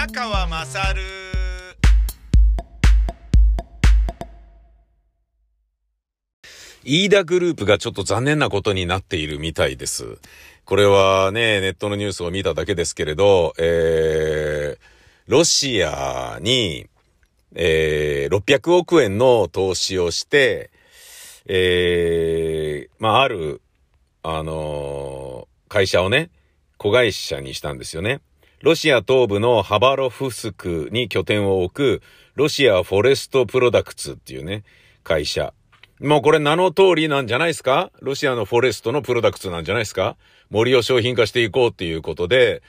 宮川まさる飯田グループがちょっと残念なことになっているみたいです。これはね、ネットのニュースを見ただけですけれど、えー、ロシアに、えー、600億円の投資をして、えー、まあ、ある、あのー会社をね、子会社にしたんですよね。ロシア東部のハバロフスクに拠点を置く、ロシアフォレストプロダクツっていうね、会社。もうこれ名の通りなんじゃないですか？ロシアのフォレストのプロダクツなんじゃないですか？森を商品化していこうっていうことで、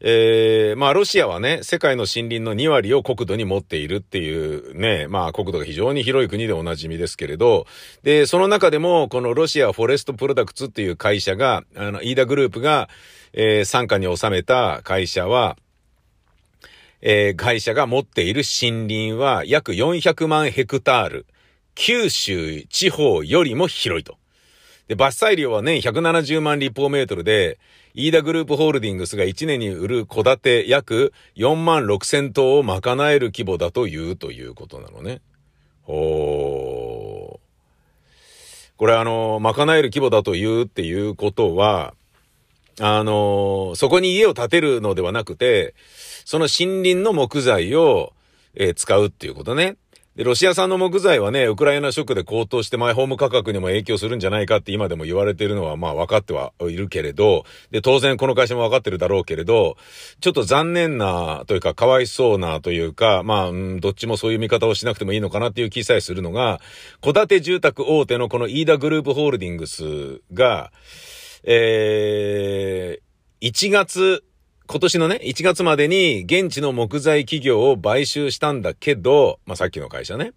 えー、まあロシアはね、世界の森林の2割を国土に持っているっていうね、まあ国土が非常に広い国でおなじみですけれど、で、その中でもこのロシアフォレストプロダクツっていう会社が、あの、イーダグループが、えー、傘下に収めた会社は、えー、会社が持っている森林は約400万ヘクタール。九州地方よりも広いと。で、伐採量は年170万立方メートルで、イーダグループホールディングスが1年に売る戸建て約4万6千棟を賄える規模だというということなのね。ほー。これあの、賄える規模だというっていうことは、あの、そこに家を建てるのではなくて、その森林の木材を、えー使うっていうことね。で、ロシア産の木材はね、ウクライナショックで高騰してマイホーム価格にも影響するんじゃないかって今でも言われているのはまあ分かってはいるけれど、で、当然この会社も分かってるだろうけれど、ちょっと残念なというか、かわいそうなというか、まあ、うん、どっちもそういう見方をしなくてもいいのかなっていう気さえするのが、戸建て住宅大手のこのイーダグループホールディングスが、えー、1月、今年のね、1月までに現地の木材企業を買収したんだけど、まあ、さっきの会社ね。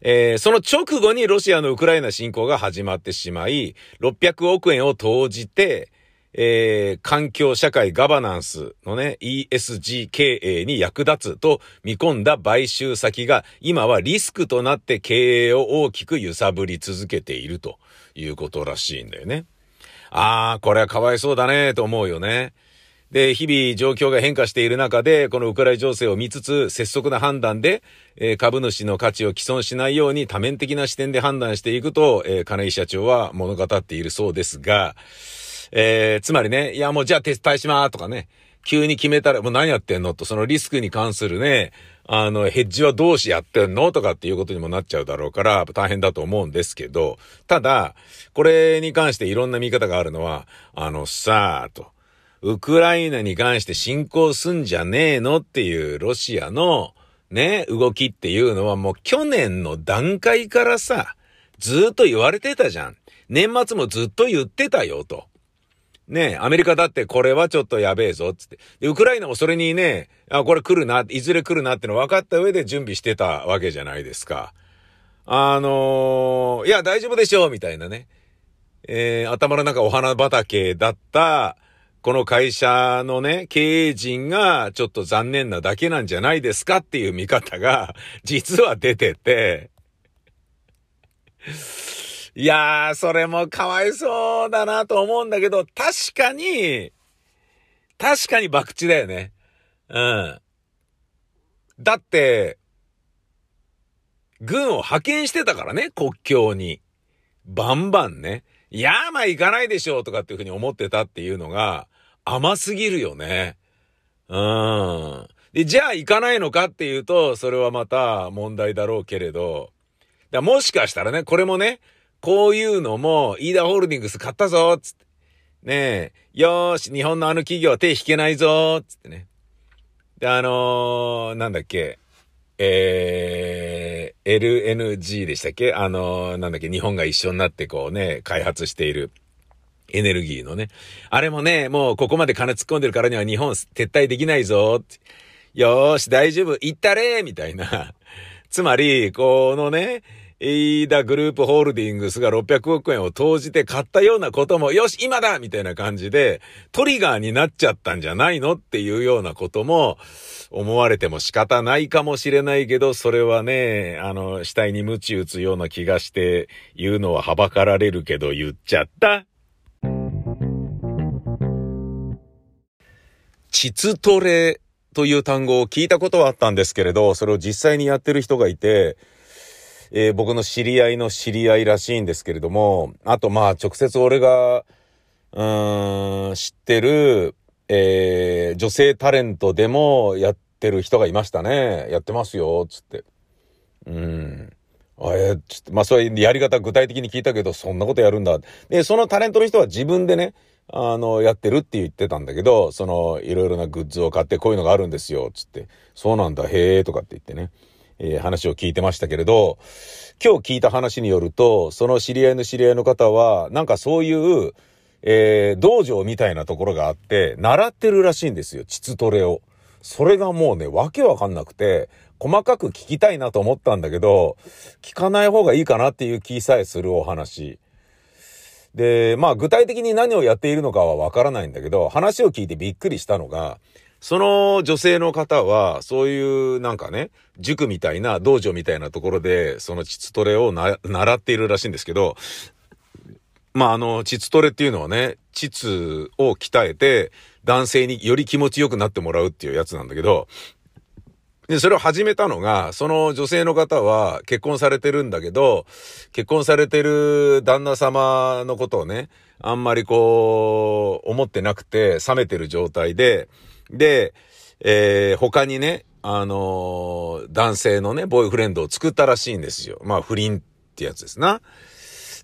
えー、その直後にロシアのウクライナ侵攻が始まってしまい、600億円を投じて、えー、環境社会ガバナンスのね、ESG 経営に役立つと見込んだ買収先が今はリスクとなって経営を大きく揺さぶり続けているということらしいんだよね。あー、これはかわいそうだね、と思うよね。で、日々状況が変化している中で、このウクライナ情勢を見つつ、拙速な判断で、えー株主の価値を毀損しないように多面的な視点で判断していくと、えー金井社長は物語っているそうですが、えーつまりね、いやもうじゃあ撤退しまーとかね、急に決めたらもう何やってんのと、そのリスクに関するね、あの、ヘッジはどうしやってんのとかっていうことにもなっちゃうだろうから、大変だと思うんですけど、ただ、これに関していろんな見方があるのは、あのさーと、ウクライナに関して侵攻すんじゃねえのっていうロシアのね、動きっていうのはもう去年の段階からさ、ずっと言われてたじゃん。年末もずっと言ってたよと。ねえ、アメリカだってこれはちょっとやべえぞ、つって。で、ウクライナもそれにね、あ、これ来るな、いずれ来るなっての分かった上で準備してたわけじゃないですか。あのーいや、大丈夫でしょう、みたいなね。えー頭の中お花畑だった、この会社のね、経営陣がちょっと残念なだけなんじゃないですかっていう見方が、実は出てて、いやー、それもかわいそうだなと思うんだけど、確かに、確かに博打だよね。うん。だって、軍を派遣してたからね、国境に。バンバンね。いやー、まあ行かないでしょうとかっていうふうに思ってたっていうのが甘すぎるよね。うん。で、じゃあ行かないのかっていうと、それはまた問題だろうけれど、だもしかしたらね、これもね、こういうのも、イーダホールディングス買ったぞつって。ねえ、よーし、日本のあの企業は手引けないぞつってね。で、あのー、なんだっけ、えー、LNG でしたっけ？あのー、なんだっけ、日本が一緒になってこうね、開発している。エネルギーのね。あれもね、もうここまで金突っ込んでるからには日本撤退できないぞ。よーし、大丈夫、行ったれみたいな。つまり、このね、イーダグループホールディングスが600億円を投じて買ったようなことも、よし、今だみたいな感じで、トリガーになっちゃったんじゃないの?っていうようなことも、思われても仕方ないかもしれないけど、それはね、あの、死体に鞭打つような気がして、言うのははばかられるけど言っちゃった。膣トレという単語を聞いたことはあったんですけれど、それを実際にやってる人がいて、えー、僕の知り合いの知り合いらしいんですけれども、あとまあ直接俺が、うん、知ってる、えー、女性タレントでもやってる人がいましたね。やってますよ、つって。うん。あえちょっと、まあそういうやり方具体的に聞いたけど、そんなことやるんだ。で、そのタレントの人は自分でね、あの、やってるって言ってたんだけど、その、いろいろなグッズを買ってこういうのがあるんですよ、つって。そうなんだ、へえ、とかって言ってね。えー、話を聞いてましたけれど、今日聞いた話によると、その知り合いの知り合いの方は、なんかそういう、えー、道場みたいなところがあって、習ってるらしいんですよ、膣トレを。それがもうね、わけわかんなくて、細かく聞きたいなと思ったんだけど、聞かない方がいいかなっていう気さえするお話。で、まあ具体的に何をやっているのかはわからないんだけど、話を聞いてびっくりしたのが、その女性の方は、そういうなんかね、塾みたいな、道場みたいなところで、その膣トレを習っているらしいんですけど、まああの、膣トレっていうのはね、膣を鍛えて、男性により気持ちよくなってもらうっていうやつなんだけど、で、それを始めたのが、その女性の方は結婚されてるんだけど、結婚されてる旦那様のことをね、あんまりこう、思ってなくて、冷めてる状態で、で、えー、他にね、あのー、男性のね、ボーイフレンドを作ったらしいんですよ。まあ、不倫ってやつですな。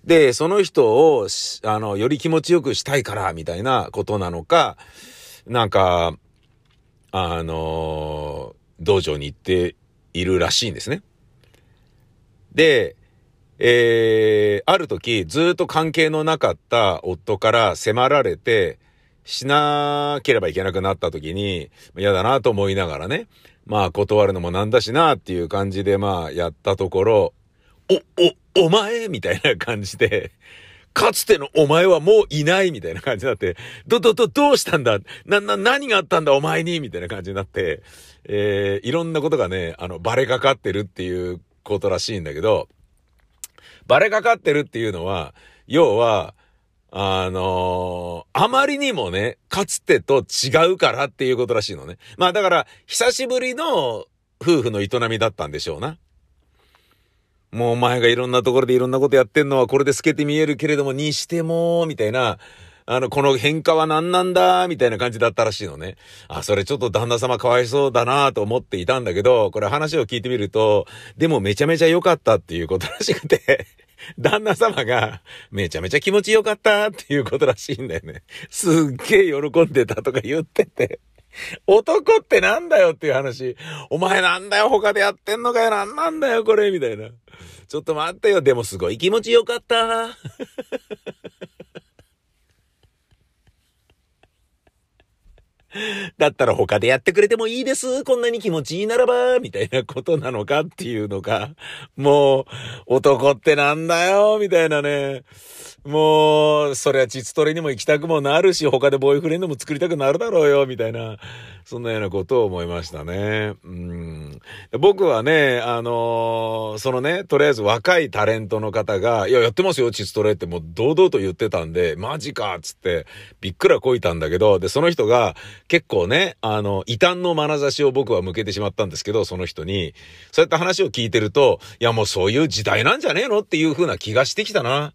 で、その人を、あの、より気持ちよくしたいから、みたいなことなのか、なんか、あのー道場に行っているらしいんですね。で、えー、ある時、ずっと関係のなかった夫から迫られて、しなければいけなくなった時に、嫌だなと思いながらね、まあ断るのもなんだしなっていう感じでまあやったところ、お、お、お前みたいな感じで、かつてのお前はもういないみたいな感じになって、ど、ど、ど、どうしたんだ？な、な、何があったんだ？お前にみたいな感じになって、えー、いろんなことがね、あの、バレかかってるっていうことらしいんだけど、バレかかってるっていうのは、要は、あのー、あまりにもね、かつてと違うからっていうことらしいのね。まあだから、久しぶりの夫婦の営みだったんでしょうな。もうお前がいろんなところでいろんなことやってんのはこれで透けて見えるけれども、にしても、みたいな、あの、この変化は何なんだ、みたいな感じだったらしいのね。あ、それちょっと旦那様かわいそうだなと思っていたんだけど、これ話を聞いてみると、でもめちゃめちゃ良かったっていうことらしくて旦那様がめちゃめちゃ気持ちよかったっていうことらしいんだよね。すっげえ喜んでたとか言ってて。男ってなんだよっていう話。お前なんだよ他でやってんのかよなんなんだよこれみたいな。ちょっと待ってよ。でもすごい気持ちよかった。だったら他でやってくれてもいいです。こんなに気持ちいいならば、みたいなことなのかっていうのが、もう、男ってなんだよ、みたいなね。もう、そりゃ実トレにも行きたくもなるし、他でボーイフレンドも作りたくなるだろうよ、みたいな。そんなようなことを思いましたね。うん。僕はね、あのー、そのね、とりあえず若いタレントの方が、いや、やってますよ、チツトレってもう堂々と言ってたんで、マジかっつって、びっくらこいたんだけど、で、その人が結構ね、あの、異端の眼差しを僕は向けてしまったんですけど、その人に、そうやって話を聞いてると、いや、もうそういう時代なんじゃねえのっていう風な気がしてきたな。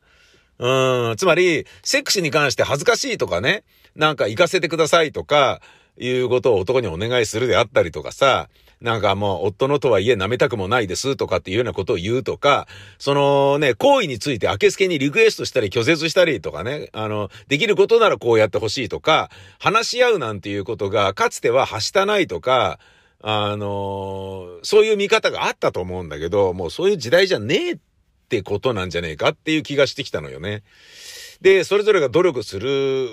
うん、つまり、セックスに関して恥ずかしいとかね、なんか行かせてくださいとか、いうことを男にお願いするであったりとかさ、なんかもう夫のとはいえ舐めたくもないですとかっていうようなことを言うとか、そのね、行為について明けすけにリクエストしたり拒絶したりとかね、あの、できることならこうやってほしいとか、話し合うなんていうことがかつてははしたないとか、あの、そういう見方があったと思うんだけど、もうそういう時代じゃねえってことなんじゃねえかっていう気がしてきたのよね。で、それぞれが努力する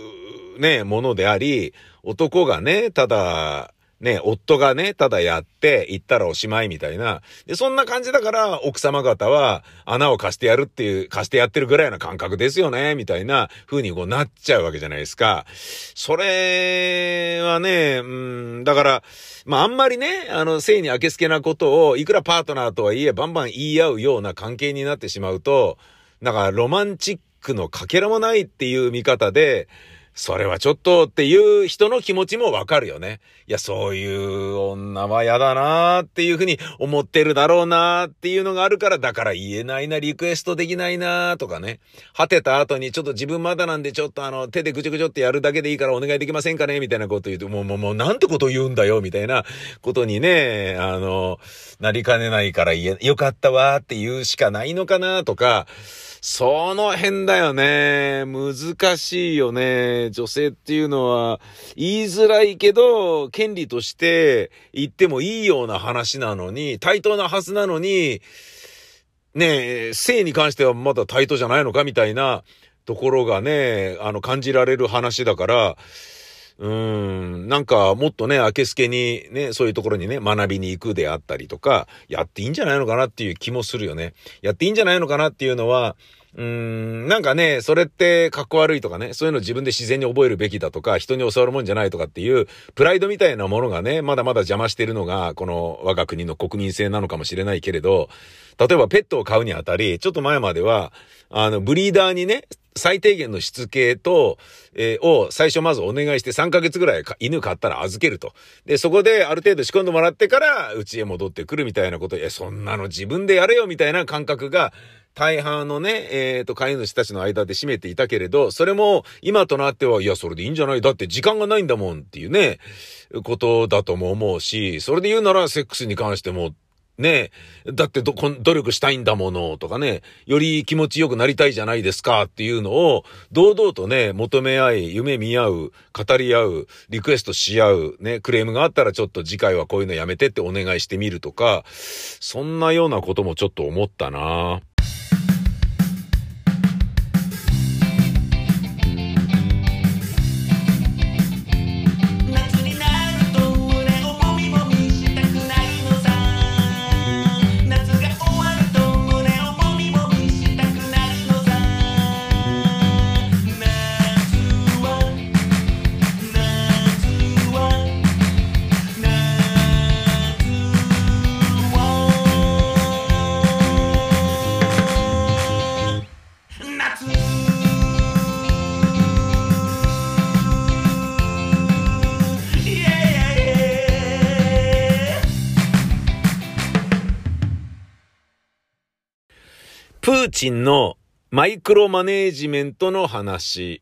ね、ものであり、男がね、ただ、ね、夫がね、ただやって、行ったらおしまいみたいな。で、そんな感じだから、奥様方は、穴を貸してやるっていう、貸してやってるぐらいな感覚ですよね、みたいな風にこうなっちゃうわけじゃないですか。それはね、うん、だから、まあ、あんまりね、あの、性に明けすけなことを、いくらパートナーとはいえ、バンバン言い合うような関係になってしまうと、なんか、ロマンチックのかけらもないっていう見方で、それはちょっとっていう人の気持ちもわかるよね。いや、そういう女は嫌だなーっていうふうに思ってるだろうなーっていうのがあるから、だから言えないな、リクエストできないなーとかね。果てた後にちょっと自分まだなんでちょっとあの、手でぐちょぐちょってやるだけでいいからお願いできませんかねみたいなこと言うと、もうもうもうなんてこと言うんだよみたいなことにね、あの、なりかねないから言え、よかったわーって言うしかないのかなとか、その辺だよね。難しいよね。女性っていうのは言いづらいけど、権利として言ってもいいような話なのに、対等なはずなのに、ねえ、性に関してはまだ対等じゃないのかみたいなところがね、あの感じられる話だから、うん、なんかもっとね、明けすけにね、そういうところにね、学びに行くであったりとか、やっていいんじゃないのかなっていう気もするよね。やっていいんじゃないのかなっていうのは、うーん、なんかね、それって格好悪いとかね、そういうの自分で自然に覚えるべきだとか、人に教わるもんじゃないとかっていう、プライドみたいなものがね、まだまだ邪魔してるのが、この我が国の国民性なのかもしれないけれど、例えばペットを飼うにあたり、ちょっと前までは、あの、ブリーダーにね、最低限のしつけと、えー、を最初まずお願いして3ヶ月ぐらい犬飼ったら預けると。で、そこである程度仕込んでもらってから、家へ戻ってくるみたいなこと、え、そんなの自分でやれよみたいな感覚が、大半のね、えっ、ー、と、飼い主たちの間で占めていたけれど、それも今となっては、いや、それでいいんじゃない？だって時間がないんだもんっていうね、ことだとも思うし、それで言うならセックスに関しても、ねえだってど、努力したいんだものとかね、より気持ちよくなりたいじゃないですかっていうのを、堂々とね、求め合い、夢見合う、語り合う、リクエストし合う、ね、クレームがあったらちょっと次回はこういうのやめてってお願いしてみるとか、そんなようなこともちょっと思ったな。ぁプーチンのマイクロマネージメントの話。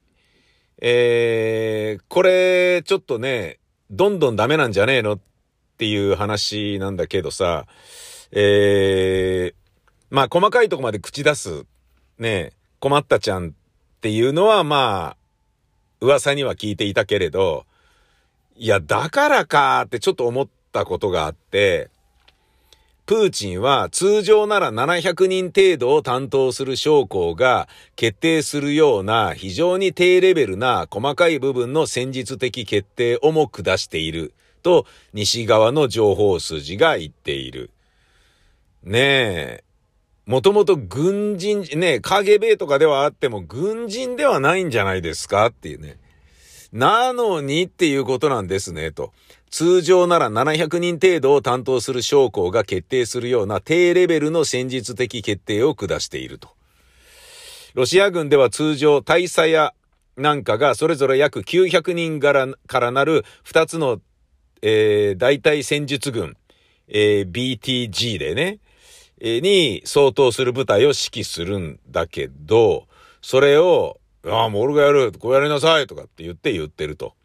えー、これ、ちょっとね、どんどんダメなんじゃねえのっていう話なんだけどさ、えー、まあ細かいとこまで口出す、ね、困ったちゃんっていうのはまあ、噂には聞いていたけれど、いや、だからかってちょっと思ったことがあって、プーチンは通常なら700人程度を担当する将校が決定するような非常に低レベルな細かい部分の戦術的決定をも下していると西側の情報筋が言っている。ねえ。もともと軍人、ねえ、KGB とかではあっても軍人ではないんじゃないですかっていうね。なのにっていうことなんですね、と。通常なら700人程度を担当する将校が決定するような低レベルの戦術的決定を下していると。ロシア軍では通常大佐やなんかがそれぞれ約900人からからなる2つの、えー、大隊戦術軍、えー、BTG でね、えー、に相当する部隊を指揮するんだけど、それを、ああ、もう俺がやる、こうやりなさいとかって言って言ってると。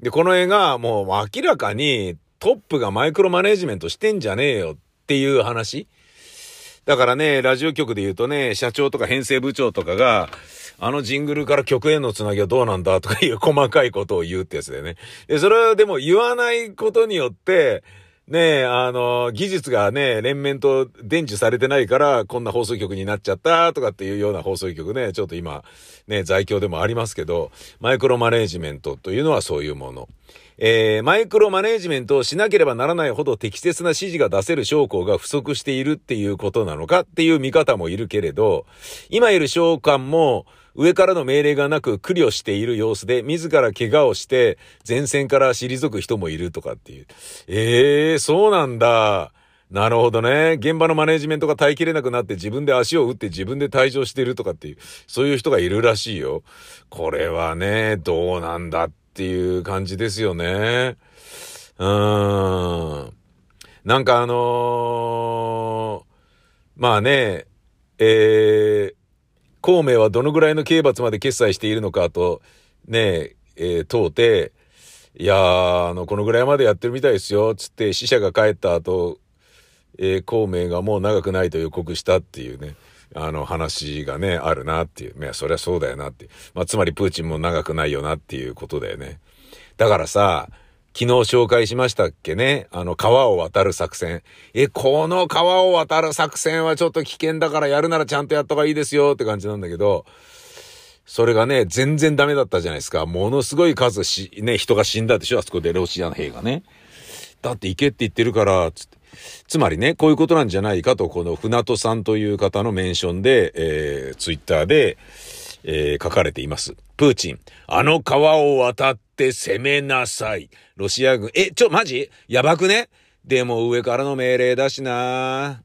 で、この映画、もう明らかにトップがマイクロマネジメントしてんじゃねえよっていう話。だからね、ラジオ局で言うとね、社長とか編成部長とかが、あのジングルから曲へのつなぎはどうなんだとかいう細かいことを言うってやつでね。で、それはでも言わないことによって、ねえ、あの、技術がね、連綿と伝授されてないから、こんな放送局になっちゃったとかっていうような放送局ね、ちょっと今、ね、在京でもありますけど、マイクロマネージメントというのはそういうもの。えー、マイクロマネージメントをしなければならないほど適切な指示が出せる将校が不足しているっていうことなのかっていう見方もいるけれど、今いる将官も、上からの命令がなく苦慮している様子で、自ら怪我をして前線から退く人もいるとかっていう。ええー、そうなんだ。なるほどね。現場のマネージメントが耐えきれなくなって自分で足を打って自分で退場してるとかっていう、そういう人がいるらしいよ。これはね、どうなんだってていう感じですよね。うーん。なんかあのー、まあね、えー、孔明はどのぐらいの刑罰まで決済しているのかと、ね、えー、問うて、いやー、あの、このぐらいまでやってるみたいですよ、つって死者が帰った後、えー、孔明がもう長くないと予告したっていうね、あの話がね、あるなっていう。いや、そりゃそうだよなって。まあ、つまりプーチンも長くないよなっていうことだよね。だからさ、昨日紹介しましたっけね？あの、川を渡る作戦。え、この川を渡る作戦はちょっと危険だからやるならちゃんとやった方がいいですよって感じなんだけど、それがね、全然ダメだったじゃないですか。ものすごい数し、ね、人が死んだでしょ？あそこでロシアの兵がね。だって行けって言ってるから、つって。つまりね、こういうことなんじゃないかと、この船戸さんという方のメンションで、えー、ツイッターで、えー、書かれています。プーチン、あの川を渡って攻めなさい。ロシア軍、え、ちょ、マジ？やばくね？でも上からの命令だしな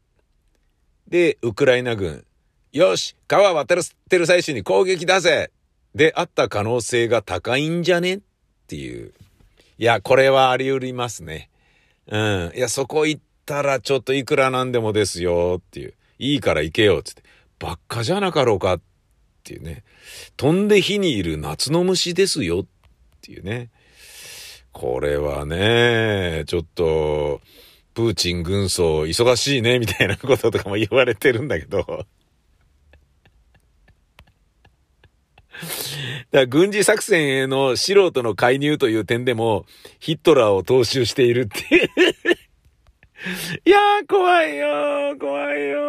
で、ウクライナ軍、よし、川渡ってる最中に攻撃だぜであった可能性が高いんじゃね？っていう。いや、これはあり得りますね。うん。いや、そこ行ったらちょっといくらなんでもですよっていう。いいから行けよつって。ばっかじゃなかろうかっていうね。飛んで火にいる夏の虫ですよっていうね。これはね、ちょっと、プーチン軍曹忙しいね、みたいなこととかも言われてるんだけど。だから軍事作戦への素人の介入という点でも、ヒットラーを踏襲しているって いやー、怖いよー、怖いよ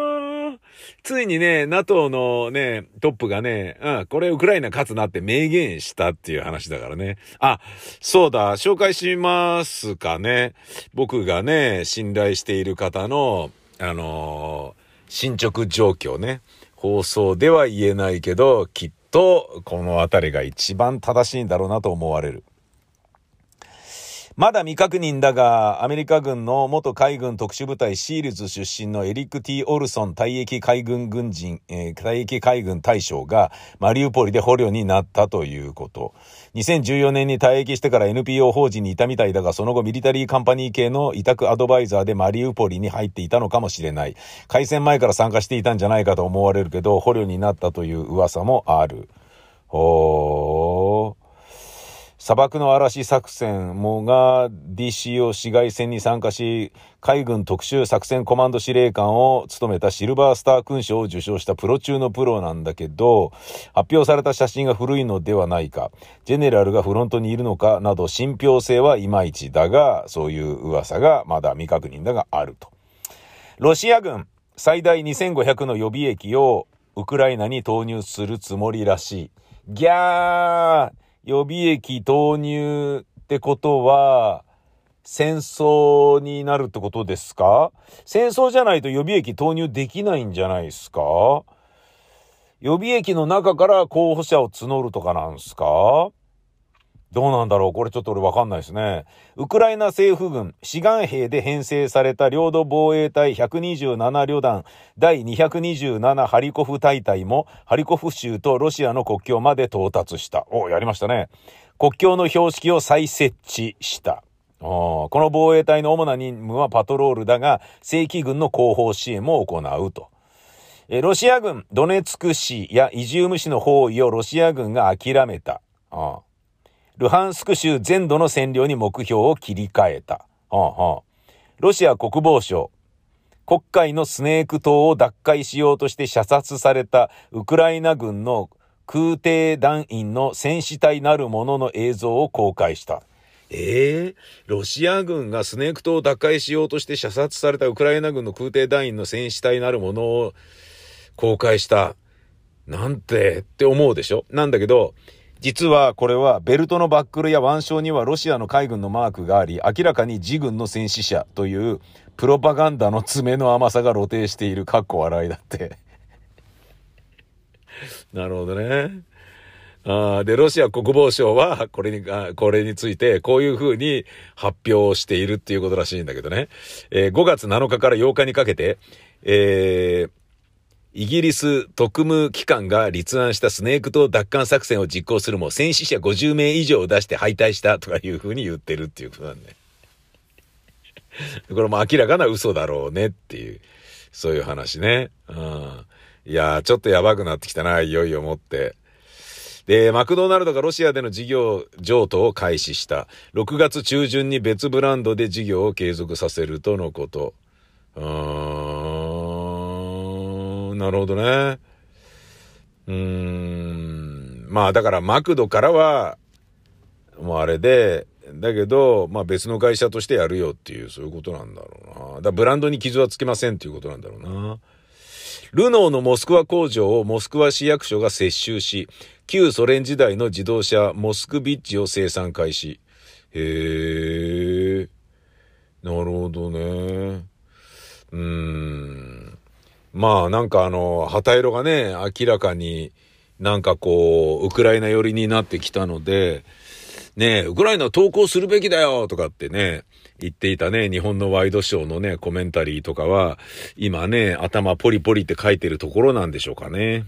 ー。ついにね、NATO のね、トップがね、うん、これウクライナ勝つなって明言したっていう話だからね。あ、そうだ、紹介しますかね。僕がね、信頼している方の、あのー、進捗状況ね。放送では言えないけど、きっと、このあたりが一番正しいんだろうなと思われる。まだ未確認だが、アメリカ軍の元海軍特殊部隊シールズ出身のエリック・ティ・オルソン退役海軍軍人、えー、退役海軍大将がマリウポリで捕虜になったということ。2014年に退役してから NPO 法人にいたみたいだが、その後ミリタリーカンパニー系の委託アドバイザーでマリウポリに入っていたのかもしれない。開戦前から参加していたんじゃないかと思われるけど、捕虜になったという噂もある。ほー。砂漠の嵐作戦もが DCO 市街戦に参加し、海軍特殊作戦コマンド司令官を務めたシルバースター勲章を受章したプロ中のプロなんだけど、発表された写真が古いのではないか、ジェネラルがフロントにいるのかなど信憑性はいまいちだが、そういう噂がまだ未確認だがあると。ロシア軍最大2500の予備役をウクライナに投入するつもりらしい。ギャー予備役投入ってことは、戦争になるってことですか？戦争じゃないと予備役投入できないんじゃないですか？予備役の中から候補者を募るとかなんすか？どうなんだろう？これちょっと俺わかんないですね。ウクライナ政府軍、志願兵で編成された領土防衛隊127旅団第227ハリコフ大隊もハリコフ州とロシアの国境まで到達した。お、やりましたね。国境の標識を再設置した。この防衛隊の主な任務はパトロールだが、正規軍の後方支援も行うと。ロシア軍、ドネツク市やイジューム市の包囲をロシア軍が諦めた。ああルハンスク州全土の占領に目標を切り替えた。はあはあ、ロシア国防省、黒海のスネーク島を奪回しようとして射殺されたウクライナ軍の空挺団員の戦死体なるものの映像を公開した。ええー、ロシア軍がスネーク島を奪回しようとして射殺されたウクライナ軍の空挺団員の戦死体なるものを公開した。なんてって思うでしょ？なんだけど、実はこれはベルトのバックルや腕章にはロシアの海軍のマークがあり、明らかに自軍の戦死者というプロパガンダの爪の甘さが露呈している、かっこ笑いだって。なるほどね。あで、ロシア国防省は、これにあ、これについて、こういうふうに発表しているっていうことらしいんだけどね。えー、5月7日から8日にかけて、えー、イギリス特務機関が立案したスネーク島奪還作戦を実行するも、戦死者50名以上を出して敗退したとかいうふうに言ってるっていうことなんで。これも明らかな嘘だろうねっていう、そういう話ね。うん。いやー、ちょっとやばくなってきたな、いよいよもって。で、マクドナルドがロシアでの事業譲渡を開始した。6月中旬に別ブランドで事業を継続させるとのこと。うーん、なるほどね。うーん。まあだからマクドからは、もうあれで、だけど、まあ別の会社としてやるよっていう、そういうことなんだろうな。だブランドに傷はつけませんっていうことなんだろうな。ルノーのモスクワ工場をモスクワ市役所が接収し、旧ソ連時代の自動車モスクビッチを生産開始。へえ。なるほどね。うーん。まあなんかあの、旗色がね、明らかになんかこう、ウクライナ寄りになってきたので、ね、ウクライナ投降するべきだよとかってね、言っていたね、日本のワイドショーのね、コメンタリーとかは、今ね、頭ポリポリって書いてるところなんでしょうかね。